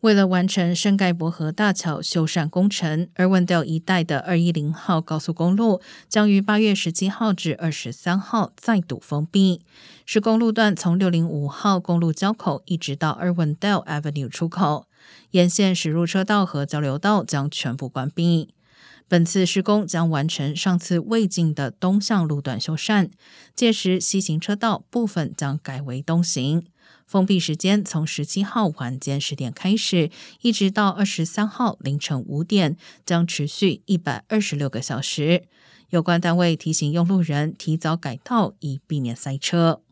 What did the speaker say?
为了完成圣盖伯河大桥修缮工程，而文德一带的二一零号高速公路将于八月十七号至二十三号再度封闭。施工路段从六零五号公路交口一直到二万调 Avenue 出口，沿线驶入车道和交流道将全部关闭。本次施工将完成上次未尽的东向路段修缮，届时西行车道部分将改为东行。封闭时间从十七号晚间十点开始，一直到二十三号凌晨五点，将持续一百二十六个小时。有关单位提醒用路人提早改道，以避免塞车。